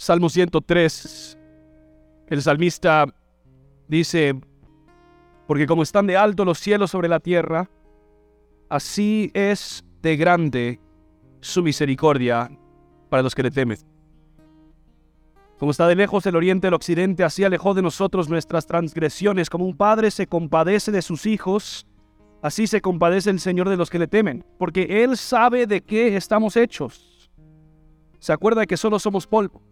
Salmo 103, el salmista dice, porque como están de alto los cielos sobre la tierra, así es de grande su misericordia para los que le temen. Como está de lejos el oriente del occidente, así alejó de nosotros nuestras transgresiones. Como un padre se compadece de sus hijos, así se compadece el Señor de los que le temen, porque Él sabe de qué estamos hechos se acuerda que solo somos polvo.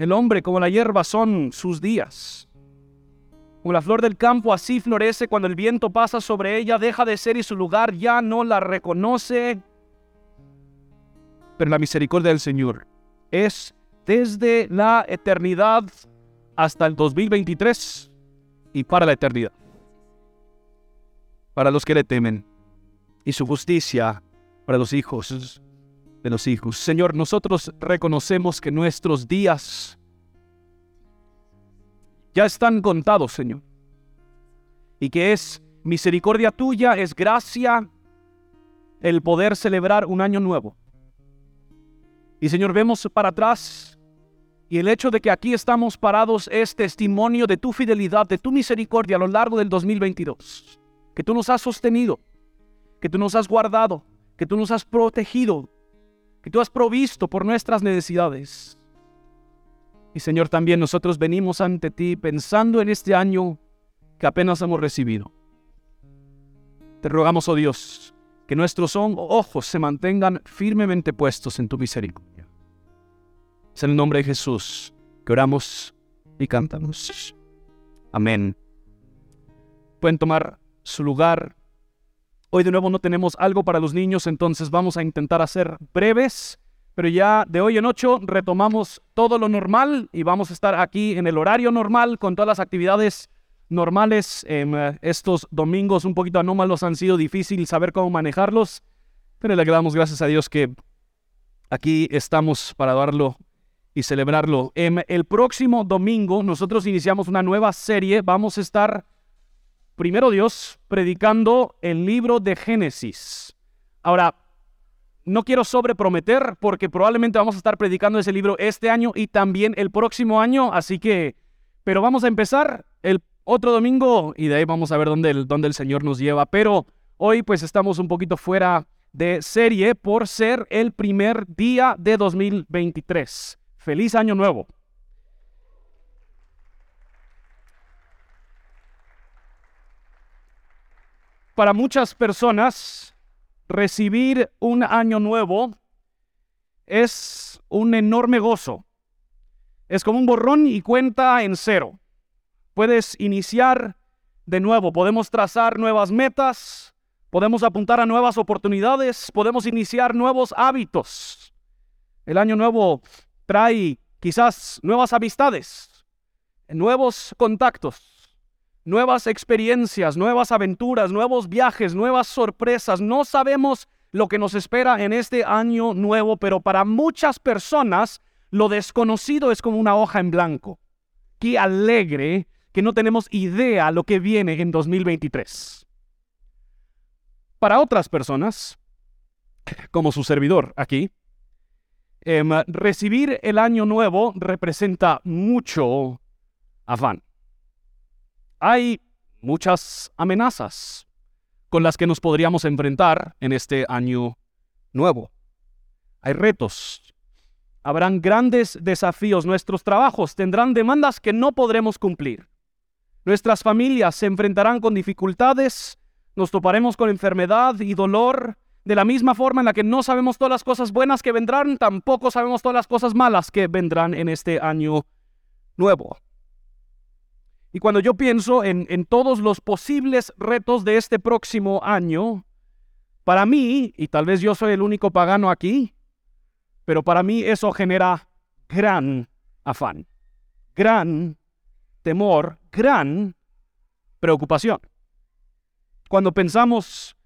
El hombre como la hierba son sus días. Como la flor del campo así florece cuando el viento pasa sobre ella, deja de ser y su lugar ya no la reconoce. Pero la misericordia del Señor es desde la eternidad hasta el 2023 y para la eternidad. Para los que le temen y su justicia para los hijos de los hijos. Señor, nosotros reconocemos que nuestros días ya están contados, Señor. Y que es misericordia tuya, es gracia el poder celebrar un año nuevo. Y Señor, vemos para atrás y el hecho de que aquí estamos parados es testimonio de tu fidelidad, de tu misericordia a lo largo del 2022. Que tú nos has sostenido, que tú nos has guardado, que tú nos has protegido, que tú has provisto por nuestras necesidades. Y Señor, también nosotros venimos ante ti pensando en este año que apenas hemos recibido. Te rogamos, oh Dios, que nuestros ojos se mantengan firmemente puestos en tu misericordia. Es en el nombre de Jesús que oramos y cantamos. Amén. Pueden tomar su lugar. Hoy de nuevo no tenemos algo para los niños, entonces vamos a intentar hacer breves, pero ya de hoy en ocho retomamos todo lo normal y vamos a estar aquí en el horario normal con todas las actividades normales. Eh, estos domingos un poquito anómalos han sido difícil saber cómo manejarlos, pero le damos gracias a Dios que aquí estamos para darlo y celebrarlo. Em, el próximo domingo nosotros iniciamos una nueva serie, vamos a estar primero Dios predicando el libro de Génesis. Ahora, no quiero sobreprometer porque probablemente vamos a estar predicando ese libro este año y también el próximo año, así que, pero vamos a empezar el otro domingo y de ahí vamos a ver dónde el, dónde el Señor nos lleva. Pero hoy pues estamos un poquito fuera de serie por ser el primer día de 2023. Feliz año nuevo. Para muchas personas, recibir un año nuevo es un enorme gozo. Es como un borrón y cuenta en cero. Puedes iniciar de nuevo, podemos trazar nuevas metas, podemos apuntar a nuevas oportunidades, podemos iniciar nuevos hábitos. El año nuevo trae quizás nuevas amistades, nuevos contactos nuevas experiencias, nuevas aventuras, nuevos viajes, nuevas sorpresas. No sabemos lo que nos espera en este año nuevo, pero para muchas personas lo desconocido es como una hoja en blanco. Qué alegre que no tenemos idea lo que viene en 2023. Para otras personas, como su servidor aquí, em, recibir el año nuevo representa mucho afán hay muchas amenazas con las que nos podríamos enfrentar en este año nuevo. Hay retos. Habrán grandes desafíos. Nuestros trabajos tendrán demandas que no podremos cumplir. Nuestras familias se enfrentarán con dificultades. Nos toparemos con enfermedad y dolor. De la misma forma en la que no sabemos todas las cosas buenas que vendrán, tampoco sabemos todas las cosas malas que vendrán en este año nuevo. Y cuando yo pienso en, todos los posibles retos de este próximo año, para mí, y tal vez yo soy el único pagano aquí, pero para mí eso genera gran afán, gran temor, gran preocupación. Cuando pensamos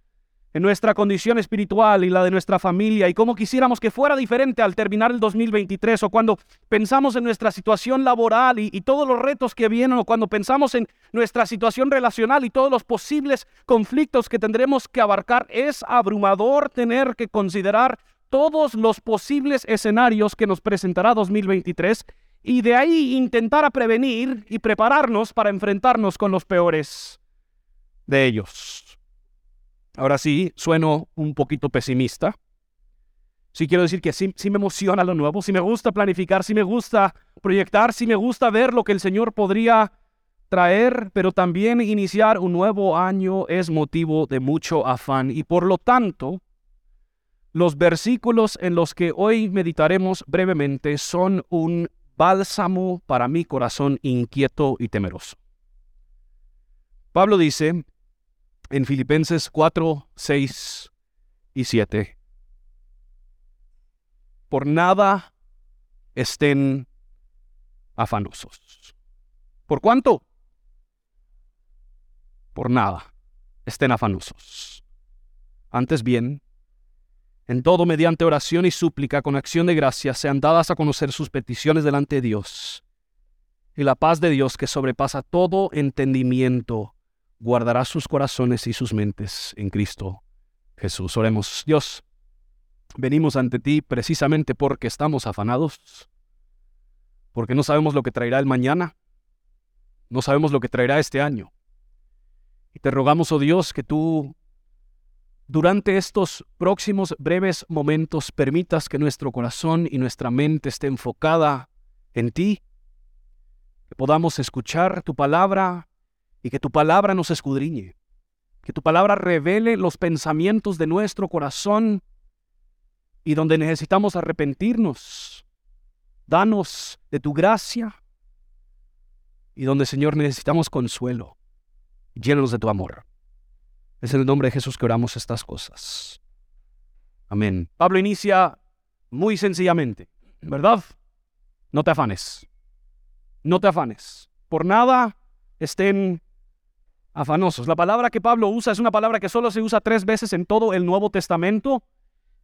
en nuestra condición espiritual y la de nuestra familia y cómo quisiéramos que fuera diferente al terminar el 2023 o cuando pensamos en nuestra situación laboral y, todos los retos que vienen o cuando pensamos en nuestra situación relacional y todos los posibles conflictos que tendremos que abarcar, es abrumador tener que considerar todos los posibles escenarios que nos presentará 2023 y de ahí intentar prevenir y prepararnos para enfrentarnos con los peores de ellos. Ahora sí, sueno un poquito pesimista. Sí quiero decir que sí, sí, me emociona lo nuevo, sí me gusta planificar, sí me gusta proyectar, sí me gusta ver lo que el Señor podría traer, pero también iniciar un nuevo año es motivo de mucho afán y por lo tanto, los versículos en los que hoy meditaremos brevemente son un bálsamo para mi corazón inquieto y temeroso. Pablo dice en Filipenses 4, 6 y 7, por nada estén afanosos. ¿Por cuánto? Por nada estén afanosos. Antes bien, en todo mediante oración y súplica con acción de gracia sean dadas a conocer sus peticiones delante de Dios. Y la paz de Dios que sobrepasa todo entendimiento guardará sus corazones y sus mentes en Cristo Jesús. Oremos, Dios, venimos ante ti precisamente porque estamos afanados, porque no sabemos lo que traerá el mañana, no sabemos lo que traerá este año. Y te rogamos, oh Dios, que tú durante estos próximos breves momentos permitas que nuestro corazón y nuestra mente esté enfocada en ti, que podamos escuchar tu palabra y que tu palabra nos escudriñe, que tu palabra revele los pensamientos de nuestro corazón y donde necesitamos arrepentirnos. Danos de tu gracia y donde, Señor, necesitamos consuelo. Llénanos de tu amor. Es en el nombre de Jesús que oramos estas cosas. Amén. Pablo inicia muy sencillamente, ¿verdad? No te afanes. No te afanes. Por nada estén afanosos. La palabra que Pablo usa es una palabra que solo se usa tres veces en todo el Nuevo Testamento.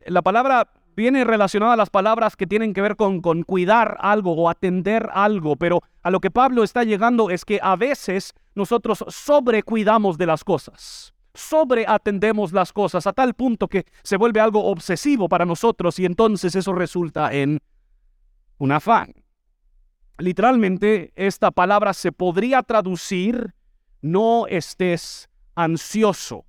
La palabra viene relacionada a las palabras que tienen que ver con, cuidar algo o atender algo, pero a lo que Pablo está llegando es que a veces nosotros sobrecuidamos de las cosas sobreatendemos las cosas a tal punto que se vuelve algo obsesivo para nosotros y entonces eso resulta en un afán. Literalmente esta palabra se podría traducir no estés ansioso.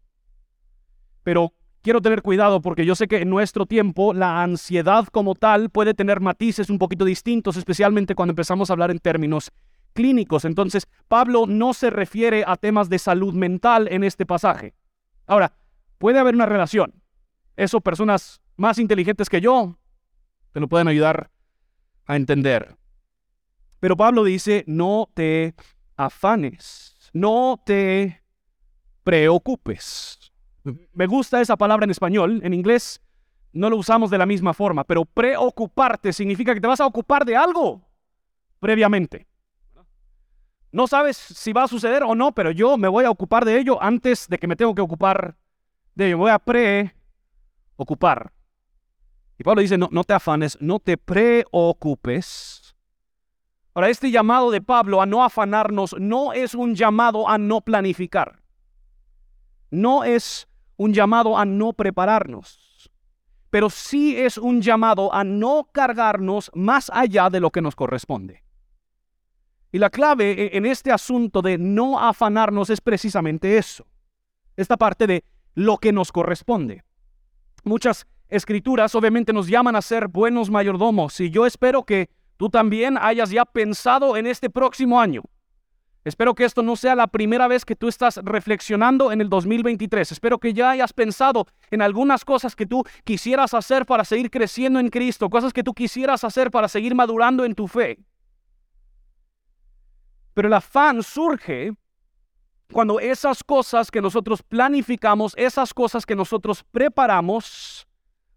Pero quiero tener cuidado porque yo sé que en nuestro tiempo la ansiedad como tal puede tener matices un poquito distintos, especialmente cuando empezamos a hablar en términos clínicos. Entonces, Pablo no se refiere a temas de salud mental en este pasaje. Ahora, puede haber una relación. Eso personas más inteligentes que yo te lo pueden ayudar a entender. Pero Pablo dice, no te afanes, no te preocupes. Me gusta esa palabra en español, en inglés no lo usamos de la misma forma, pero preocuparte significa que te vas a ocupar de algo previamente. No sabes si va a suceder o no, pero yo me voy a ocupar de ello antes de que me tengo que ocupar de ello. Me voy a preocupar. Y Pablo dice, no, no te afanes, no te preocupes. Ahora, este llamado de Pablo a no afanarnos no es un llamado a no planificar. No es un llamado a no prepararnos. Pero sí es un llamado a no cargarnos más allá de lo que nos corresponde. Y la clave e, en este asunto de no afanarnos es precisamente eso. Esta parte de lo que nos corresponde. Muchas escrituras obviamente nos llaman a ser buenos mayordomos y yo espero que tú también hayas ya pensado en este próximo año. Espero que esto no sea la primera vez que tú estás reflexionando en el 2023. Espero que ya hayas pensado en algunas cosas que tú quisieras hacer para seguir creciendo en Cristo, cosas que tú quisieras hacer para seguir madurando en tu fe. Pero el afán surge cuando esas cosas que nosotros planificamos, esas cosas que nosotros preparamos,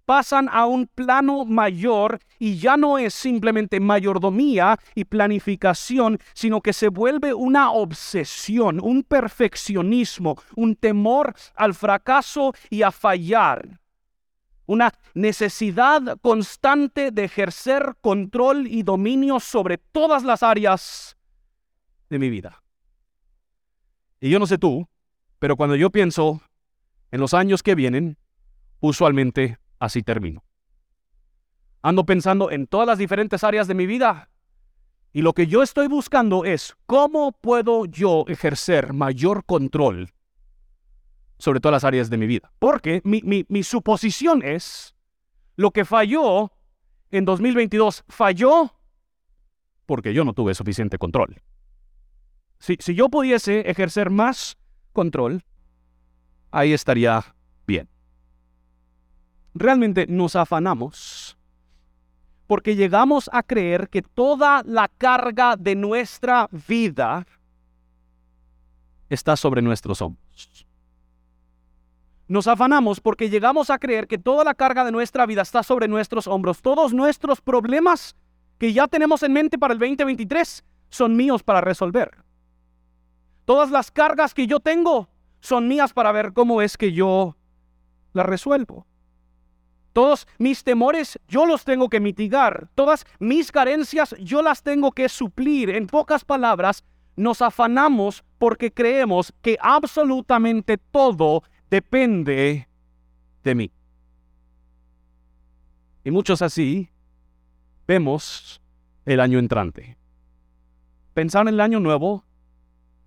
pasan a un plano mayor y ya no es simplemente mayordomía y planificación, sino que se vuelve una obsesión, un perfeccionismo, un temor al fracaso y a fallar. Una necesidad constante de ejercer control y dominio sobre todas las áreas de mi vida. Y yo no sé tú, pero cuando yo pienso en los años que vienen, usualmente así termino. Ando pensando en todas las diferentes áreas de mi vida. Y lo que yo estoy buscando es cómo puedo yo ejercer mayor control sobre todas las áreas de mi vida. Porque mi, mi suposición es, lo que falló en 2022 falló porque yo no tuve suficiente control. Si, si yo pudiese ejercer más control, ahí estaría bien. Realmente nos afanamos porque llegamos a creer que toda la carga de nuestra vida está sobre nuestros hombros. Nos afanamos porque llegamos a creer que toda la carga de nuestra vida está sobre nuestros hombros. Todos nuestros problemas que ya tenemos en mente para el 2023 son míos para resolver. Todas las cargas que yo tengo son mías para ver cómo es que yo las resuelvo. Todos mis temores yo los tengo que mitigar. Todas mis carencias yo las tengo que suplir. En pocas palabras, nos afanamos porque creemos que absolutamente todo depende de mí. Y muchos así vemos el año entrante. Pensar en el año nuevo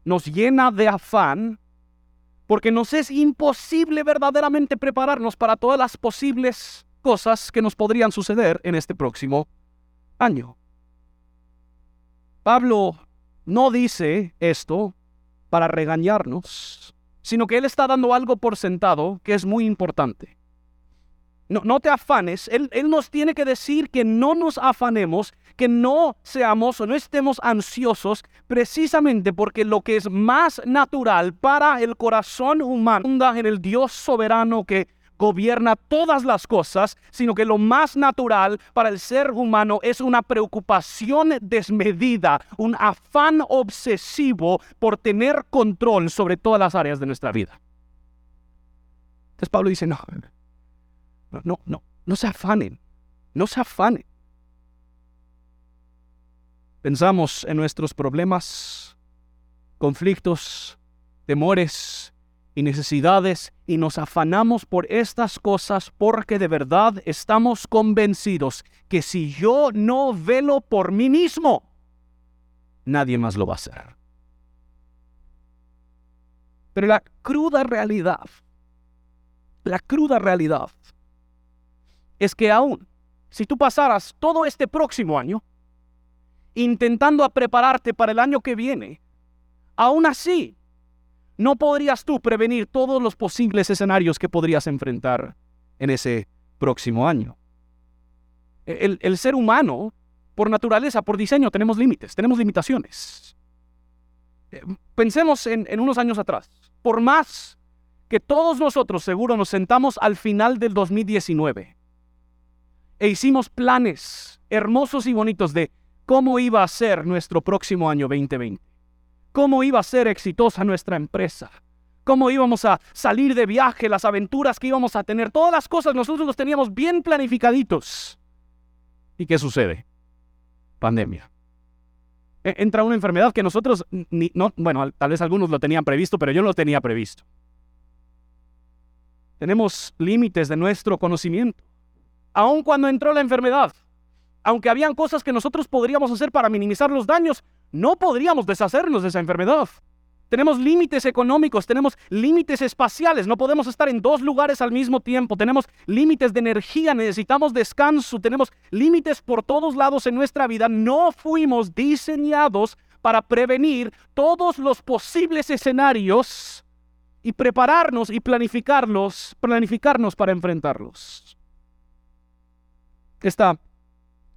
nos llena de afán porque nos es imposible verdaderamente prepararnos para todas las posibles cosas que nos podrían suceder en este próximo año. Pablo no dice esto para regañarnos, sino que él está dando algo por sentado que es muy importante. No, te afanes. Él, él nos tiene que decir que no nos afanemos, que no seamos o no estemos ansiosos, precisamente porque lo que es más natural para el corazón humano en el Dios soberano que gobierna todas las cosas, sino que lo más natural para el ser humano es una preocupación desmedida, un afán obsesivo por tener control sobre todas las áreas de nuestra vida. Entonces Pablo dice, no, no, no, no se afanen, no se afanen. Pensamos en nuestros problemas, conflictos, temores y necesidades y nos afanamos por estas cosas porque de verdad estamos convencidos que si yo no velo por mí mismo, nadie más lo va a hacer. Pero la cruda realidad, la cruda realidad es que aún si tú pasaras todo este próximo año intentando prepararte para el año que viene, aún así no podrías tú prevenir todos los posibles escenarios que podrías enfrentar en ese próximo año. El, ser humano, por naturaleza, por diseño, tenemos límites, tenemos limitaciones. Eh, pensemos en, en unos años atrás. Por más que todos nosotros seguro nos sentamos al final del 2019 e hicimos planes hermosos y bonitos de cómo iba a ser nuestro próximo año 2020, cómo iba a ser exitosa nuestra empresa, cómo íbamos a salir de viaje, las aventuras que íbamos a tener, todas las cosas nosotros los teníamos bien planificaditos. ¿Y qué sucede? Pandemia. E, entra una enfermedad que nosotros, no, bueno, tal vez algunos lo tenían previsto, pero yo no lo tenía previsto. Tenemos límites de nuestro conocimiento aun cuando entró la enfermedad, aunque habían cosas que nosotros podríamos hacer para minimizar los daños, no podríamos deshacernos de esa enfermedad. Tenemos límites económicos, tenemos límites espaciales, no podemos estar en dos lugares al mismo tiempo, tenemos límites de energía, necesitamos descanso, tenemos límites por todos lados en nuestra vida. No fuimos diseñados para prevenir todos los posibles escenarios y prepararnos y planificarlos, planificarnos para enfrentarlos. Esta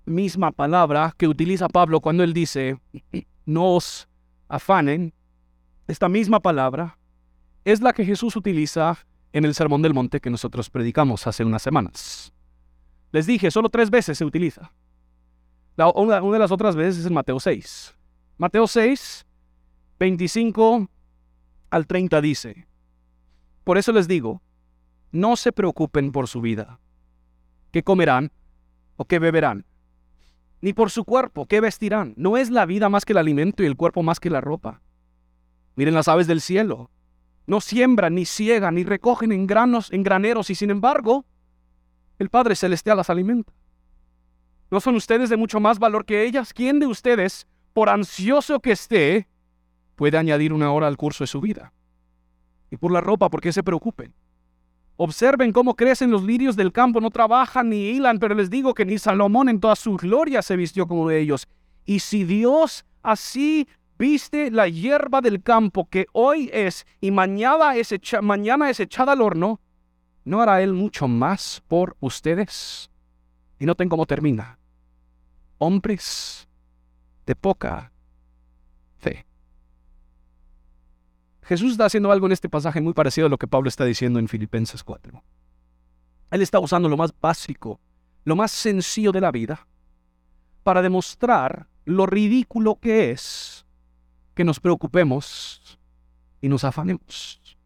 misma palabra que utiliza Pablo cuando él dice, no os afanen, esta misma palabra es la que Jesús utiliza en el Sermón del Monte que nosotros predicamos hace unas semanas. Les dije, solo tres veces se utiliza. una, una de las otras veces es en Mateo 6. Mateo 6, 25 al 30 dice, por eso les digo, no se preocupen por su vida, qué comerán o qué beberán, ni por su cuerpo, qué vestirán. No es la vida más que el alimento y el cuerpo más que la ropa. Miren las aves del cielo. No siembran, ni ciegan, ni recogen en granos, en graneros, y sin embargo, el Padre Celestial las alimenta. ¿No son ustedes de mucho más valor que ellas? ¿Quién de ustedes, por ansioso que esté, puede añadir una hora al curso de su vida? Y por la ropa, ¿por qué se preocupen? Observen cómo crecen los lirios del campo, no trabajan ni hilan, pero les digo que ni Salomón en toda su gloria se vistió como ellos. Y si Dios así viste la hierba del campo que hoy es y mañana es, mañana es echada al horno, ¿no hará Él mucho más por ustedes? Y noten cómo termina. Hombres de poca fe. Jesús está haciendo algo en este pasaje muy parecido a lo que Pablo está diciendo en Filipenses 4. Él está usando lo más básico, lo más sencillo de la vida, para demostrar lo ridículo que es que nos preocupemos y nos afanemos.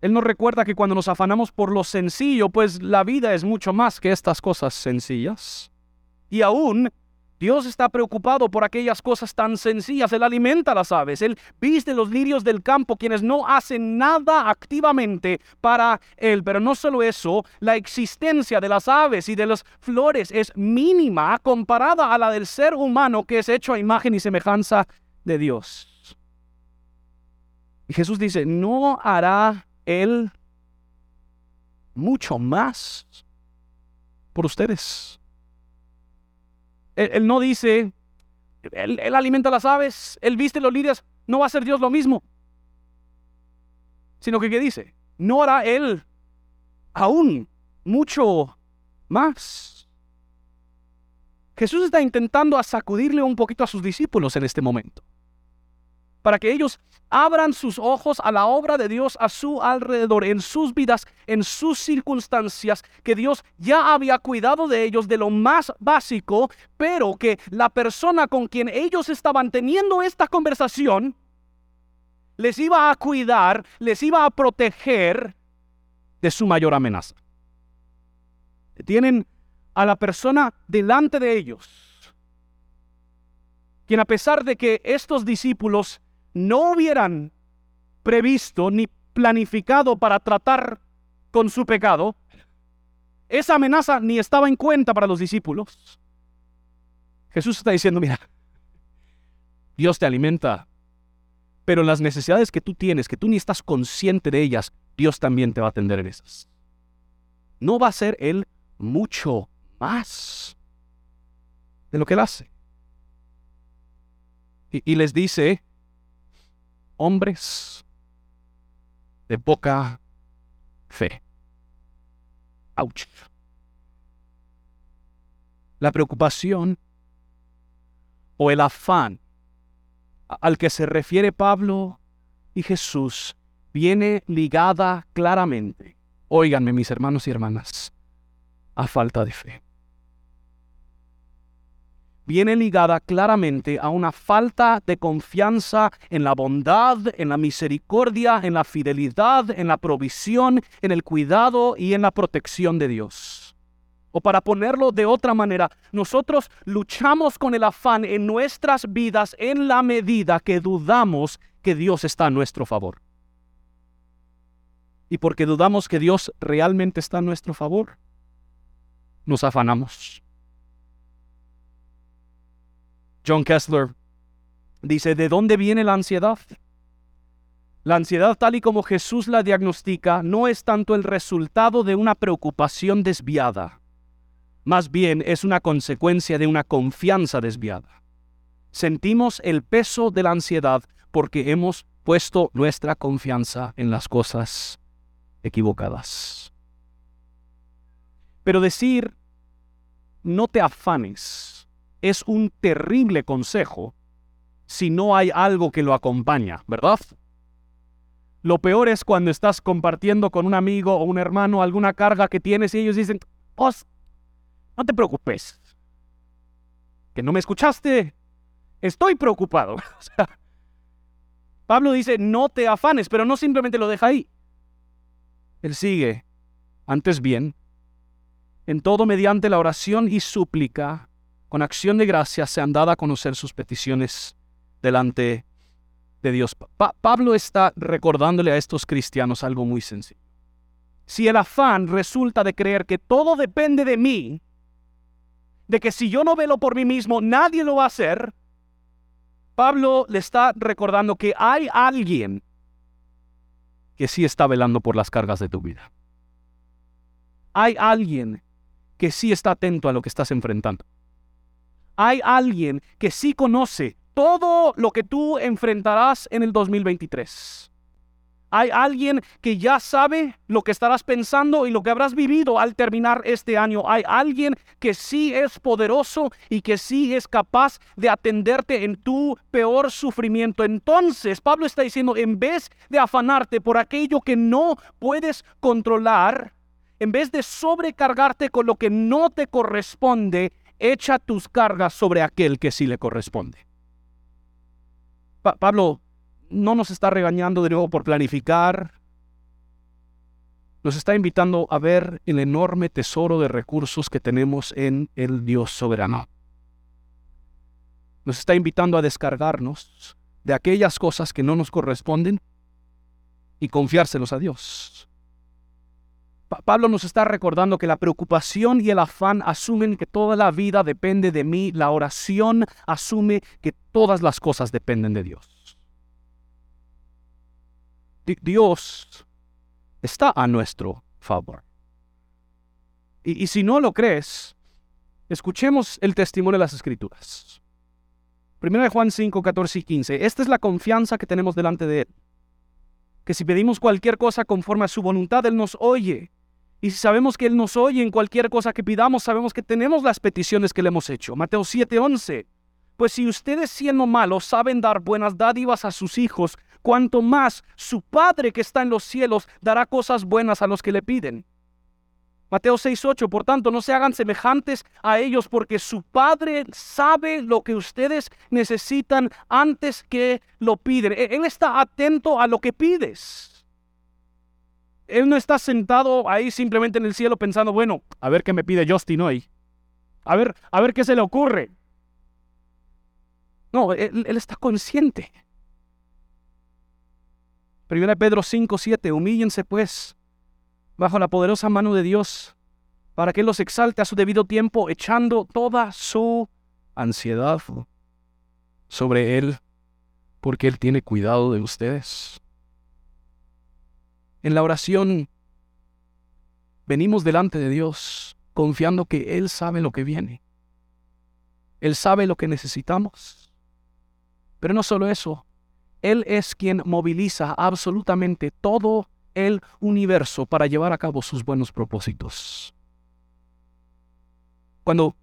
Él nos recuerda que cuando nos afanamos por lo sencillo, pues la vida es mucho más que estas cosas sencillas. Y aún Dios está preocupado por aquellas cosas tan sencillas. Él alimenta a las aves. Él viste los lirios del campo, quienes no hacen nada activamente para Él. Pero no solo eso, la existencia de las aves y de las flores es mínima comparada a la del ser humano que es hecho a imagen y semejanza de Dios. Y Jesús dice, ¿no hará Él mucho más por ustedes? Él, no dice, él, alimenta las aves, él viste los lirios, no va a ser Dios lo mismo. Sino que, ¿qué dice? No hará Él aún mucho más. Jesús está intentando sacudirle un poquito a sus discípulos en este momento para que ellos abran sus ojos a la obra de Dios a su alrededor, en sus vidas, en sus circunstancias, que Dios ya había cuidado de ellos de lo más básico, pero que la persona con quien ellos estaban teniendo esta conversación les iba a cuidar, les iba a proteger de su mayor amenaza. Tienen a la persona delante de ellos, quien a pesar de que estos discípulos no hubieran previsto ni planificado para tratar con su pecado, esa amenaza ni estaba en cuenta para los discípulos. Jesús está diciendo, mira, Dios te alimenta, pero las necesidades que tú tienes, que tú ni estás consciente de ellas, Dios también te va a atender en esas. No va a ser Él mucho más de lo que Él hace. Y, y les dice, hombres de poca fe. Ouch. La preocupación o el afán al que se refiere Pablo y Jesús viene ligada claramente, óiganme mis hermanos y hermanas, a falta de fe viene ligada claramente a una falta de confianza en la bondad, en la misericordia, en la fidelidad, en la provisión, en el cuidado y en la protección de Dios. O para ponerlo de otra manera, nosotros luchamos con el afán en nuestras vidas en la medida que dudamos que Dios está a nuestro favor. Y porque dudamos que Dios realmente está a nuestro favor, nos afanamos John Kessler dice, ¿de dónde viene la ansiedad? La ansiedad tal y como Jesús la diagnostica no es tanto el resultado de una preocupación desviada, más bien es una consecuencia de una confianza desviada. Sentimos el peso de la ansiedad porque hemos puesto nuestra confianza en las cosas equivocadas. Pero decir, no te afanes, es un terrible consejo si no hay algo que lo acompaña, ¿verdad? Lo peor es cuando estás compartiendo con un amigo o un hermano alguna carga que tienes y ellos dicen, pues, no te preocupes, que no me escuchaste, estoy preocupado. Pablo dice, no te afanes, pero no simplemente lo deja ahí. Él sigue, antes bien, en todo mediante la oración y súplica con acción de gracias han dado a conocer sus peticiones delante de Dios. Pablo está recordándole a estos cristianos algo muy sencillo. Si el afán resulta de creer que todo depende de mí, de que si yo no velo por mí mismo, nadie lo va a hacer, Pablo le está recordando que hay alguien que sí está velando por las cargas de tu vida. Hay alguien que sí está atento a lo que estás enfrentando. Hay alguien que sí conoce todo lo que tú enfrentarás en el 2023. Hay alguien que ya sabe lo que estarás pensando y lo que habrás vivido al terminar este año. Hay alguien que sí es poderoso y que sí es capaz de atenderte en tu peor sufrimiento. Entonces, Pablo está diciendo, en vez de afanarte por aquello que no puedes controlar, en vez de sobrecargarte con lo que no te corresponde, echa tus cargas sobre aquel que sí le corresponde. Pablo no nos está regañando de nuevo por planificar. Nos está invitando a ver el enorme tesoro de recursos que tenemos en el Dios soberano. Nos está invitando a descargarnos de aquellas cosas que no nos corresponden y confiárselos a Dios. Pablo nos está recordando que la preocupación y el afán asumen que toda la vida depende de mí, la oración asume que todas las cosas dependen de Dios. Dios está a nuestro favor. Y, si no lo crees, escuchemos el testimonio de las Escrituras. Primero de Juan 5, 14 y 15. Esta es la confianza que tenemos delante de Él. Que si pedimos cualquier cosa conforme a su voluntad, Él nos oye. Y si sabemos que Él nos oye en cualquier cosa que pidamos, sabemos que tenemos las peticiones que le hemos hecho. Mateo 7, 11. Pues si ustedes siendo malos saben dar buenas dádivas a sus hijos, cuanto más su Padre que está en los cielos dará cosas buenas a los que le piden. Mateo 6:8, por tanto, no se hagan semejantes a ellos porque su Padre sabe lo que ustedes necesitan antes que lo piden. E-, él está atento a lo que pides. Él no está sentado ahí simplemente en el cielo pensando, bueno, a ver qué me pide Justin hoy. A ver, a ver qué se le ocurre. No, él, está consciente. Primera Pedro 5, 7, humíllense pues bajo la poderosa mano de Dios para que los exalte a su debido tiempo, echando toda su ansiedad sobre Él, porque Él tiene cuidado de ustedes. En la oración venimos delante de Dios confiando que Él sabe lo que viene. Él sabe lo que necesitamos. Pero no solo eso, él es quien moviliza absolutamente todo el universo para llevar a cabo sus buenos propósitos. Cuando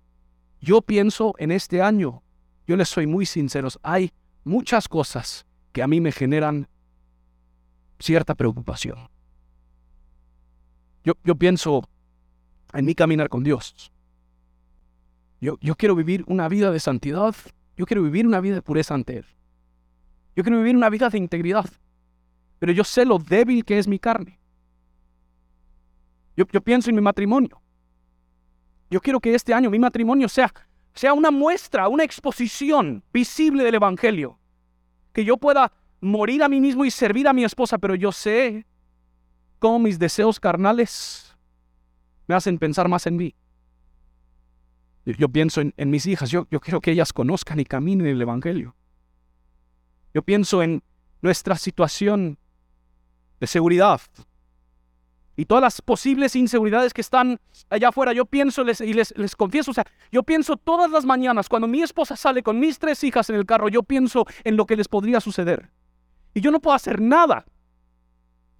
yo pienso en este año, yo les soy muy sincero, hay muchas cosas que a mí me generan cierta preocupación. Yo, yo pienso en mi caminar con Dios. Yo, yo quiero vivir una vida de santidad. Yo quiero vivir una vida de pureza ante Él. Yo quiero vivir una vida de integridad. Pero yo sé lo débil que es mi carne. Yo, pienso en mi matrimonio. Yo quiero que este año mi matrimonio sea, sea una muestra, una exposición visible del Evangelio. Que yo pueda morir a mí mismo y servir a mi esposa, pero yo sé cómo mis deseos carnales me hacen pensar más en mí. Yo, pienso en, mis hijas, yo, yo quiero que ellas conozcan y caminen el Evangelio. Yo pienso en nuestra situación de seguridad y todas las posibles inseguridades que están allá afuera. Yo pienso y les, les confieso, o sea, yo pienso todas las mañanas cuando mi esposa sale con mis tres hijas en el carro, yo pienso en lo que les podría suceder. Y yo no puedo hacer nada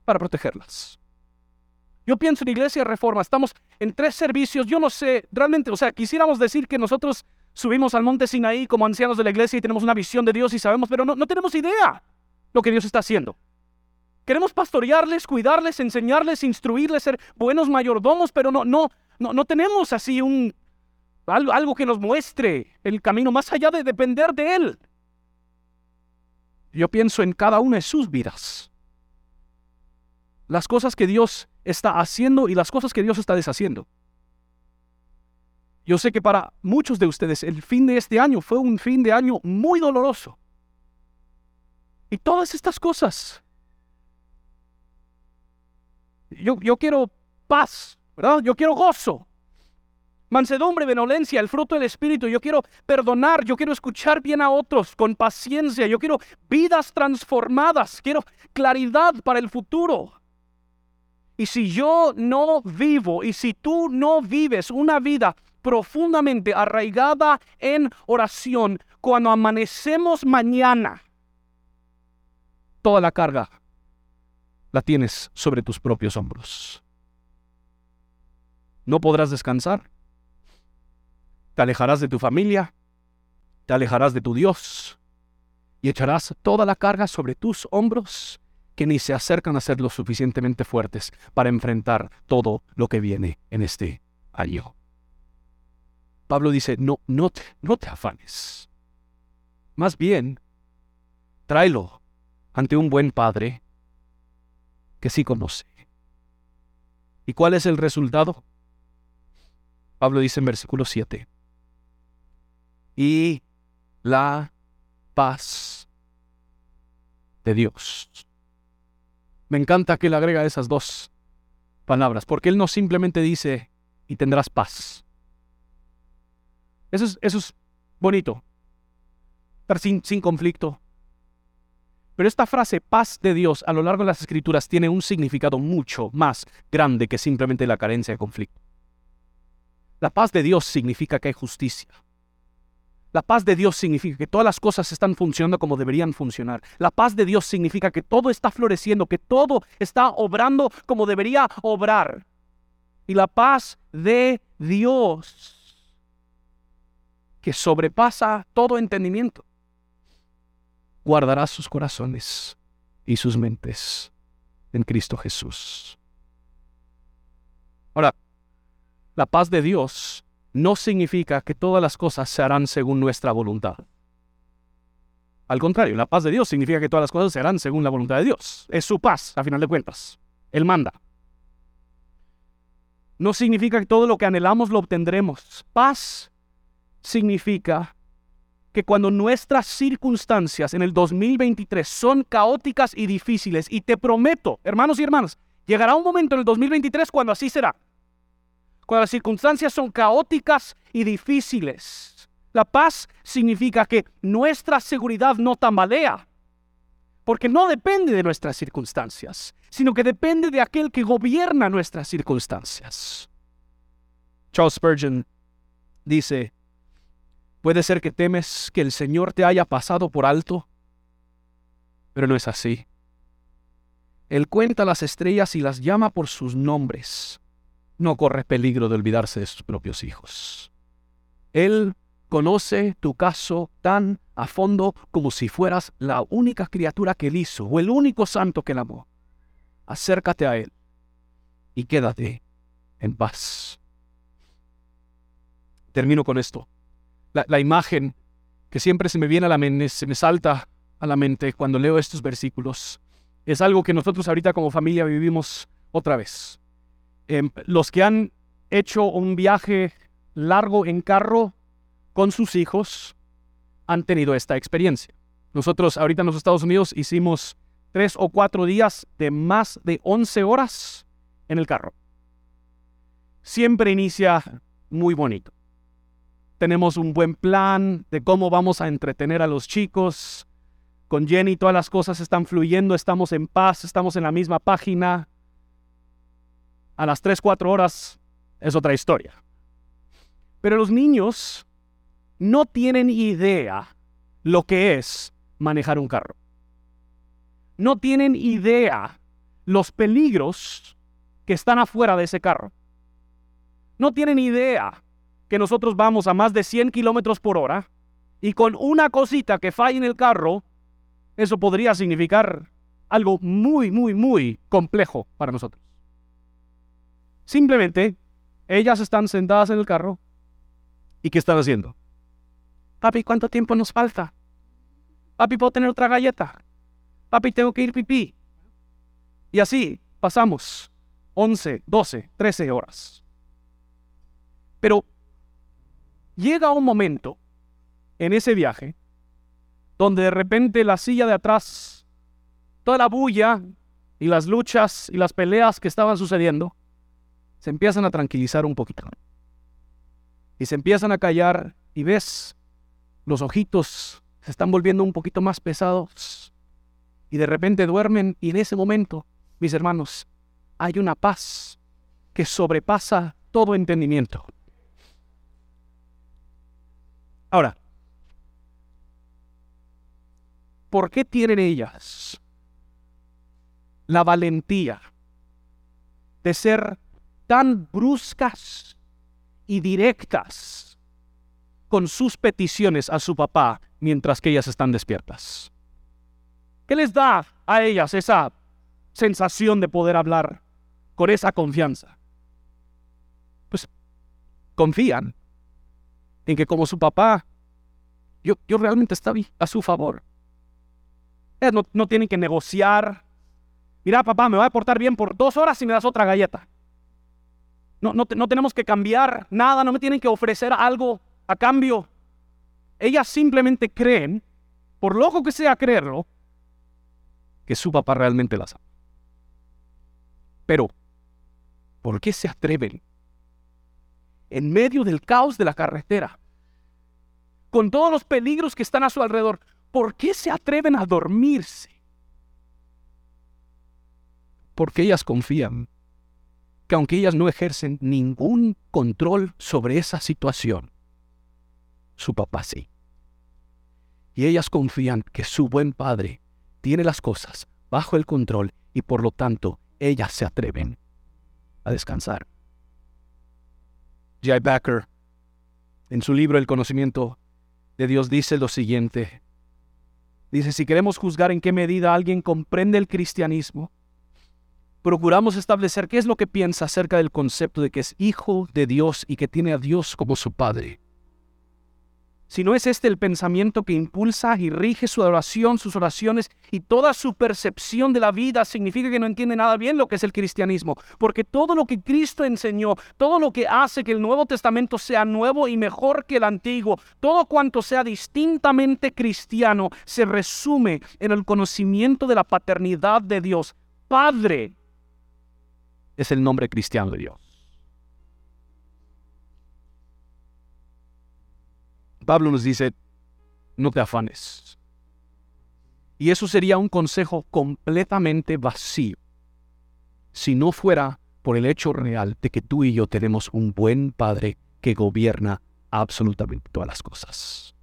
para protegerlas. Yo pienso en Iglesia Reforma, estamos en tres servicios, yo no sé, realmente, o sea, quisiéramos decir que nosotros subimos al monte Sinaí como ancianos de la iglesia y tenemos una visión de Dios y sabemos, pero no, tenemos idea lo que Dios está haciendo. Queremos pastorearles, cuidarles, enseñarles, instruirles, ser buenos mayordomos, pero no, no, no, no tenemos así un algo, algo que nos muestre el camino más allá de depender de Él. Yo pienso en cada una de sus vidas. Las cosas que Dios está haciendo y las cosas que Dios está deshaciendo. Yo sé que para muchos de ustedes el fin de este año fue un fin de año muy doloroso. Y todas estas cosas. Yo, yo quiero paz, ¿verdad? Yo quiero gozo. Mansedumbre, benevolencia, el fruto del Espíritu. Yo quiero perdonar, yo quiero escuchar bien a otros con paciencia. Yo quiero vidas transformadas, quiero claridad para el futuro. Y si yo no vivo y si tú no vives una vida profundamente arraigada en oración, cuando amanecemos mañana, toda la carga la tienes sobre tus propios hombros. No podrás descansar. Te alejarás de tu familia, te alejarás de tu Dios y echarás toda la carga sobre tus hombros que ni se acercan a ser lo suficientemente fuertes para enfrentar todo lo que viene en este año. Pablo dice, no, no te, no te afanes. Más bien, tráelo ante un buen padre que sí conoce. ¿Y cuál es el resultado? Pablo dice en versículo 7, y la paz de Dios. Me encanta que él agrega esas dos palabras, porque él no simplemente dice, y tendrás paz. Eso es, bonito, estar sin conflicto. Pero esta frase paz de Dios a lo largo de las escrituras tiene un significado mucho más grande que simplemente la carencia de conflicto. La paz de Dios significa que hay justicia. La paz de Dios significa que todas las cosas están funcionando como deberían funcionar. La paz de Dios significa que todo está floreciendo, que todo está obrando como debería obrar. Y la paz de Dios, que sobrepasa todo entendimiento, guardará sus corazones y sus mentes en Cristo Jesús. Ahora, la paz de Dios no significa que todas las cosas se harán según nuestra voluntad. Al contrario, la paz de Dios significa que todas las cosas se harán según la voluntad de Dios. Es su paz, a final de cuentas. Él manda. No significa que todo lo que anhelamos lo obtendremos. Paz significa que cuando nuestras circunstancias en el 2023 son caóticas y difíciles, y te prometo, hermanos y hermanas, llegará un momento en el 2023 cuando así será cuando las circunstancias son caóticas y difíciles. La paz significa que nuestra seguridad no tambalea, porque no depende de nuestras circunstancias, sino que depende de aquel que gobierna nuestras circunstancias. Charles Spurgeon dice, puede ser que temes que el Señor te haya pasado por alto, pero no es así. Él cuenta las estrellas y las llama por sus nombres no corre peligro de olvidarse de sus propios hijos. Él conoce tu caso tan a fondo como si fueras la única criatura que él hizo o el único santo que él amó. Acércate a él y quédate en paz. Termino con esto. La, la imagen que siempre se me viene a la mente, se me salta a la mente cuando leo estos versículos, es algo que nosotros ahorita como familia vivimos otra vez. Em, los que han hecho un viaje largo en carro con sus hijos han tenido esta experiencia. Nosotros ahorita en los Estados Unidos hicimos tres o cuatro días de más de 11 horas en el carro. Siempre inicia muy bonito. Tenemos un buen plan de cómo vamos a entretener a los chicos. Con Jenny todas las cosas están fluyendo, estamos en paz, estamos en la misma página a las 3, 4 horas es otra historia. Pero los niños no tienen idea lo que es manejar un carro. No tienen idea los peligros que están afuera de ese carro. No tienen idea que nosotros vamos a más de 100 kilómetros por hora y con una cosita que falle en el carro, eso podría significar algo muy, muy, muy complejo para nosotros. Simplemente, ellas están sentadas en el carro. ¿Y qué están haciendo? Papi, ¿cuánto tiempo nos falta? Papi, ¿puedo tener otra galleta? Papi, tengo que ir pipí. Y así pasamos 11, 12, 13 horas. Pero llega un momento en ese viaje donde de repente la silla de atrás, toda la bulla y las luchas y las peleas que estaban sucediendo, se empiezan a tranquilizar un poquito. Y se empiezan a callar y ves los ojitos se están volviendo un poquito más pesados y de repente duermen y en ese momento, mis hermanos, hay una paz que sobrepasa todo entendimiento. Ahora, ¿por qué tienen ellas la valentía de ser tan bruscas y directas con sus peticiones a su papá mientras que ellas están despiertas? ¿Qué les da a ellas esa sensación de poder hablar con esa confianza? Pues confían en que como su papá, yo, yo realmente está a su favor. no, no tienen que negociar. Mira, papá, me voy a portar bien por dos horas y me das otra galleta. No, no, tenemos que cambiar nada, no me tienen que ofrecer algo a cambio. Ellas simplemente creen, por loco que sea creerlo, que su papá realmente las ama. Pero, ¿por qué se atreven en medio del caos de la carretera, con todos los peligros que están a su alrededor? ¿Por qué se atreven a dormirse? Porque ellas confían que aunque ellas no ejercen ningún control sobre esa situación, su papá sí. Y ellas confían que su buen padre tiene las cosas bajo el control y por lo tanto ellas se atreven a descansar. J. Becker, en su libro El conocimiento de Dios, dice lo siguiente. Dice, si queremos juzgar en qué medida alguien comprende el cristianismo, procuramos establecer qué es lo que piensa acerca del concepto de que es hijo de Dios y que tiene a Dios como su Padre. Si no es este el pensamiento que impulsa y rige su oración, sus oraciones y toda su percepción de la vida, significa que no entiende nada bien lo que es el cristianismo. Porque todo lo que Cristo enseñó, todo lo que hace que el Nuevo Testamento sea nuevo y mejor que el Antiguo, todo cuanto sea distintamente cristiano, se resume en el conocimiento de la paternidad de Dios. Padre es el nombre cristiano de Dios. Pablo nos dice, no te afanes. Y eso sería un consejo completamente vacío si no fuera por el hecho real de que tú y yo tenemos un buen Padre que gobierna absolutamente todas las cosas.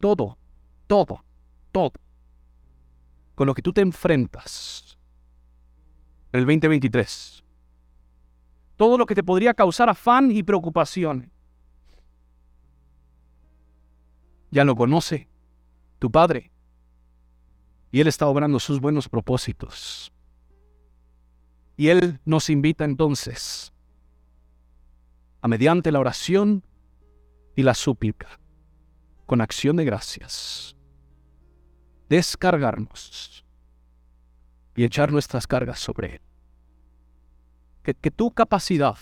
Todo, todo, todo. Con lo que tú te enfrentas en el 2023. Todo lo que te podría causar afán y preocupación ya lo conoce, tu Padre. Y Él está obrando sus buenos propósitos. Y Él nos invita entonces a mediante la oración y la súplica, con acción de gracias, descargarnos y echar nuestras cargas sobre Él. Que, tu capacidad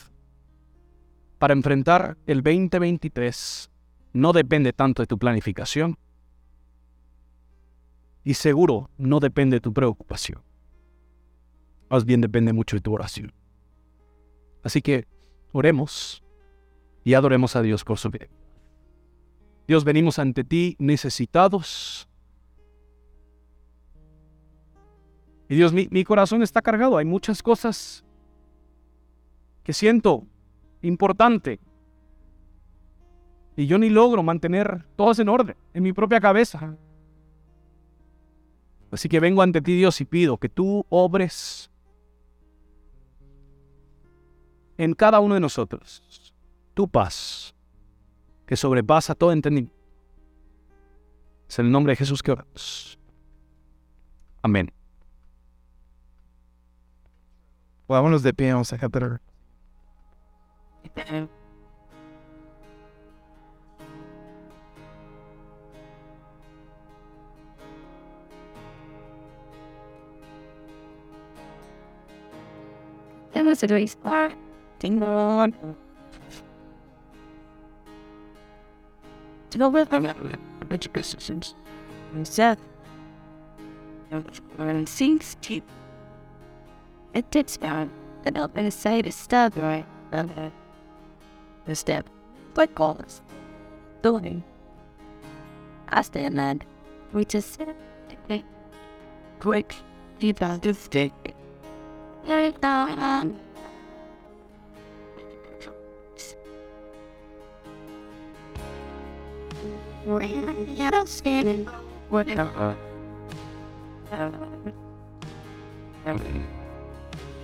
para enfrentar el 2023 no depende tanto de tu planificación y seguro no depende de tu preocupación. Más bien depende mucho de tu oración. Así que oremos y adoremos a Dios por su vida. Dios, venimos ante ti necesitados. Y Dios, mi, mi corazón está cargado. Hay muchas cosas que siento importante y yo ni logro mantener todo en orden en mi propia cabeza. Así que vengo ante ti, Dios, y pido que tú obres en cada uno de nosotros tu paz, que sobrepasa todo entendimiento. Es el nombre de Jesús que oramos. Amén. Vámonos de pie, vamos a It was a great start. Ding dong. To go It did i'm gonna say to step right under the step. Like calls. Doing. I stand and we just quick he does this thing. Yeah, standing. Whatever. Uh, uh, uh,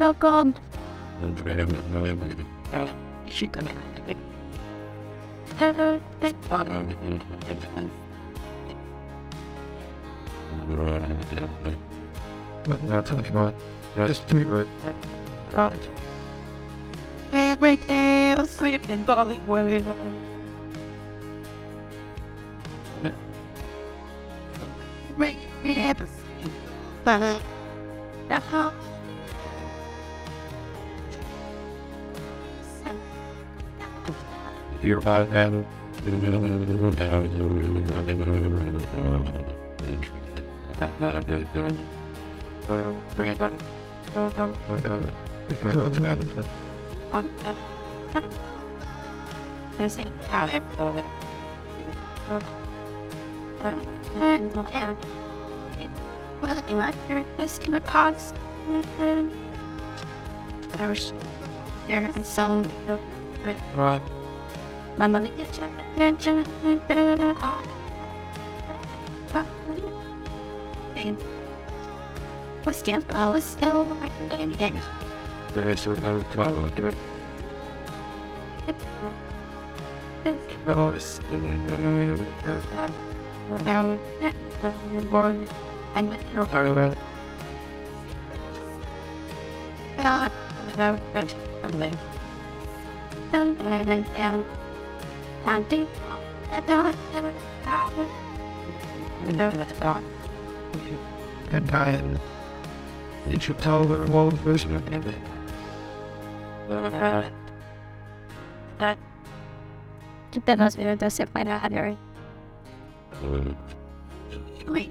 Oh God. She can Hello, thank God. Just do it. God. Every day I'm sleeping, darling, Your. Thank you well, electric testing pods. But I was there and some Right. My mother gets was still, I was still working. There is no problem. Um, and Mr. Horrible. God, so good for me. Some and I Hunting, the dog, the dog. No, the dog. Good time. Did you tell the world version of it? That. That was weird, that's it, my daughter. Wait.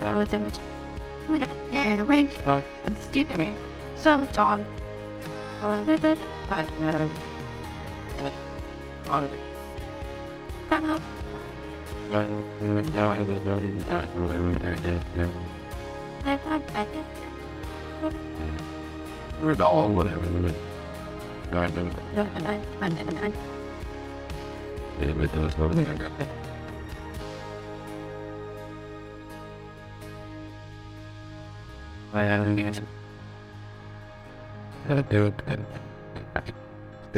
Relative and range know. excuse me, some dog. Relative, but madam, on it. Come up. We're all whatever. Garden.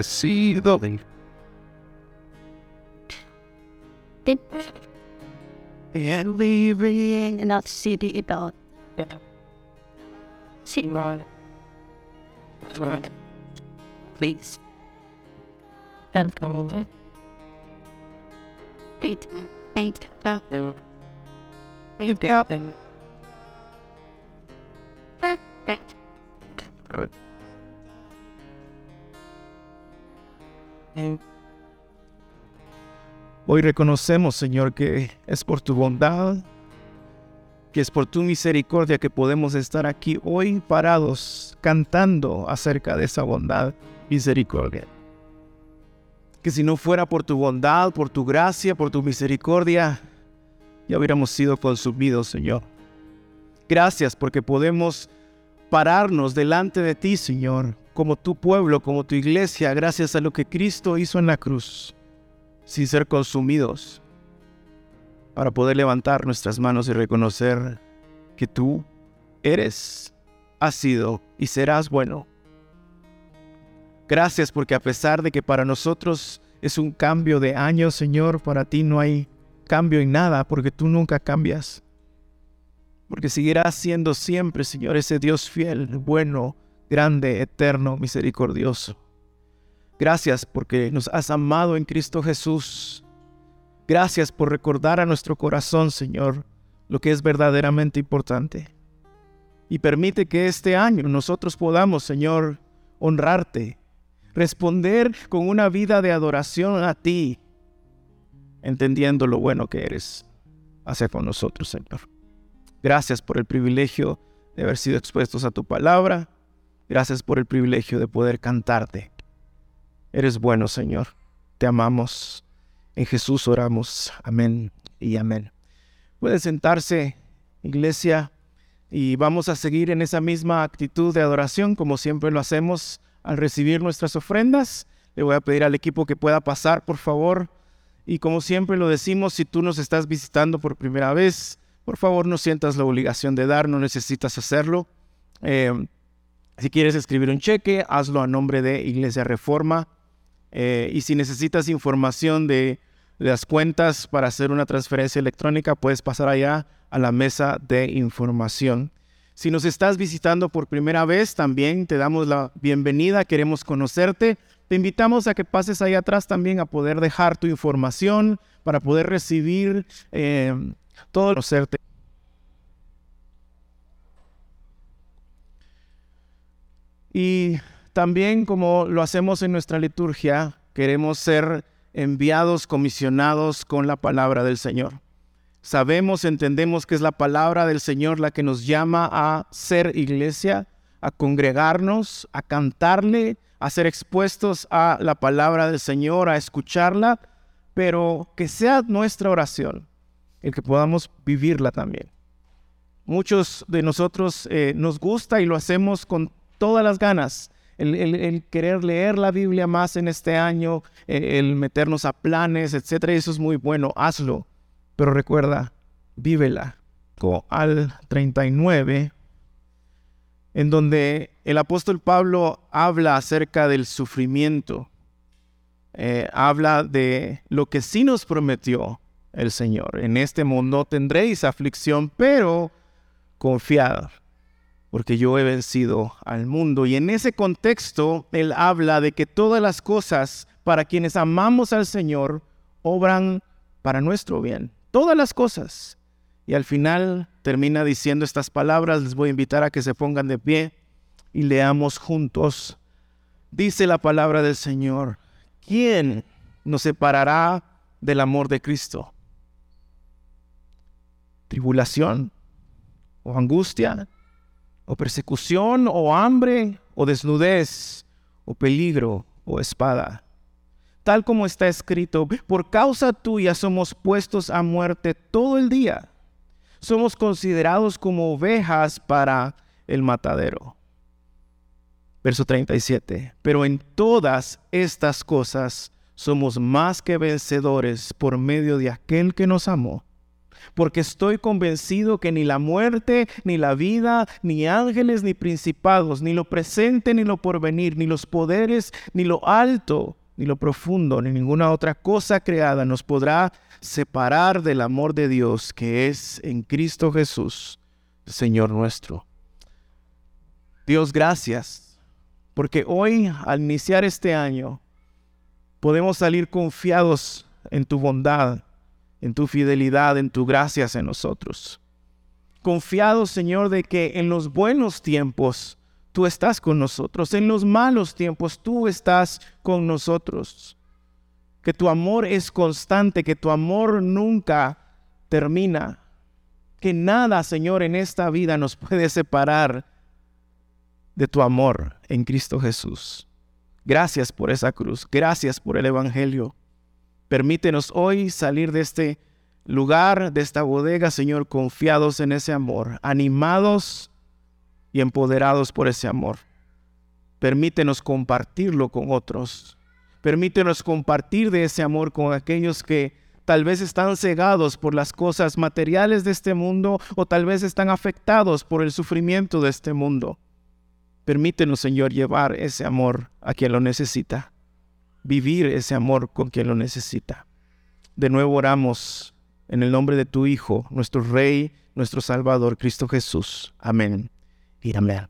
See the leaf. And leaving in a city about. See, right. Right. Please. And come over. Wait, wait, no, You. You doubting. perfect. Good. And Hoy reconocemos, Señor, que es por tu bondad, que es por tu misericordia que podemos estar aquí hoy parados cantando acerca de esa bondad, misericordia. que si no fuera por tu bondad, por tu gracia, por tu misericordia, ya hubiéramos sido consumidos, Señor. Gracias porque podemos pararnos delante de ti, Señor, como tu pueblo, como tu iglesia, gracias a lo que Cristo hizo en la cruz, sin ser consumidos, para poder levantar nuestras manos y reconocer que tú eres, has sido y serás bueno. Gracias porque a pesar de que para nosotros es un cambio de año, Señor, para ti no hay cambio en nada, porque tú nunca cambias. Porque seguirás siendo siempre, Señor, ese Dios fiel, bueno, grande, eterno, misericordioso. Gracias porque nos has amado en Cristo Jesús. Gracias por recordar a nuestro corazón, Señor, lo que es verdaderamente importante. Y permite que este año nosotros podamos, Señor, honrarte, responder con una vida de adoración a ti, entendiendo lo bueno que eres hacia con nosotros, Señor. Gracias por el privilegio de haber sido expuestos a tu palabra. Gracias por el privilegio de poder cantarte. Eres bueno, Señor. Te amamos. En Jesús oramos. Amén y amén. Puede sentarse, iglesia, y vamos a seguir en esa misma actitud de adoración como siempre lo hacemos al recibir nuestras ofrendas. Le voy a pedir al equipo que pueda pasar, por favor. Y como siempre lo decimos, si tú nos estás visitando por primera vez, por favor no sientas la obligación de dar, no necesitas hacerlo. Eh, si quieres escribir un cheque, hazlo a nombre de Iglesia Reforma. Eh, y si necesitas información de las cuentas para hacer una transferencia electrónica, puedes pasar allá a la mesa de información. Si nos estás visitando por primera vez, también te damos la bienvenida, queremos conocerte. Te invitamos a que pases ahí atrás también a poder dejar tu información para poder recibir eh, todo conocerte. Y también como lo hacemos en nuestra liturgia, queremos ser enviados, comisionados con la palabra del Señor. Sabemos, entendemos que es la palabra del Señor la que nos llama a ser iglesia, a congregarnos, a cantarle, a ser expuestos a la palabra del Señor, a escucharla, pero que sea nuestra oración el que podamos vivirla también. Muchos de nosotros eh, nos gusta y lo hacemos con todas las ganas, el, querer leer la Biblia más en este año, eh, el meternos a planes, etcétera, eso es muy bueno, hazlo. Pero recuerda, vívela. Al 39, en donde el apóstol Pablo habla acerca del sufrimiento, eh, habla de lo que sí nos prometió el Señor. En este mundo tendréis aflicción, pero confiad, porque yo he vencido al mundo. Y en ese contexto, Él habla de que todas las cosas para quienes amamos al Señor obran para nuestro bien. Todas las cosas. Y al final termina diciendo estas palabras. Les voy a invitar a que se pongan de pie y leamos juntos. Dice la palabra del Señor. ¿Quién nos separará del amor de Cristo? tribulación, o angustia, o persecución, o hambre, o desnudez, o peligro, o espada. Tal como está escrito, por causa tuya somos puestos a muerte todo el día. Somos considerados como ovejas para el matadero. Verso 37. Pero en todas estas cosas somos más que vencedores por medio de aquel que nos amó porque estoy convencido que ni la muerte, ni la vida, ni ángeles, ni principados, ni lo presente, ni lo porvenir, ni los poderes, ni lo alto, ni lo profundo, ni ninguna otra cosa creada nos podrá separar del amor de Dios que es en Cristo Jesús, Señor nuestro. Dios, gracias, porque hoy al iniciar este año podemos salir confiados en tu bondad en tu fidelidad, en tu gracia en nosotros. Confiado, Señor, de que en los buenos tiempos tú estás con nosotros, en los malos tiempos tú estás con nosotros. Que tu amor es constante, que tu amor nunca termina. Que nada, Señor, en esta vida nos puede separar de tu amor en Cristo Jesús. Gracias por esa cruz. Gracias por el Evangelio. Permítenos hoy salir de este lugar, de esta bodega, Señor, confiados en ese amor, animados y empoderados por ese amor. Permítenos compartirlo con otros. Permítenos compartir de ese amor con aquellos que tal vez están cegados por las cosas materiales de este mundo o tal vez están afectados por el sufrimiento de este mundo. Permítenos, Señor, llevar ese amor a quien lo necesita, vivir ese amor con quien lo necesita. De nuevo oramos en el nombre de tu Hijo, nuestro Rey, nuestro Salvador, Cristo Jesús. Amén y amén.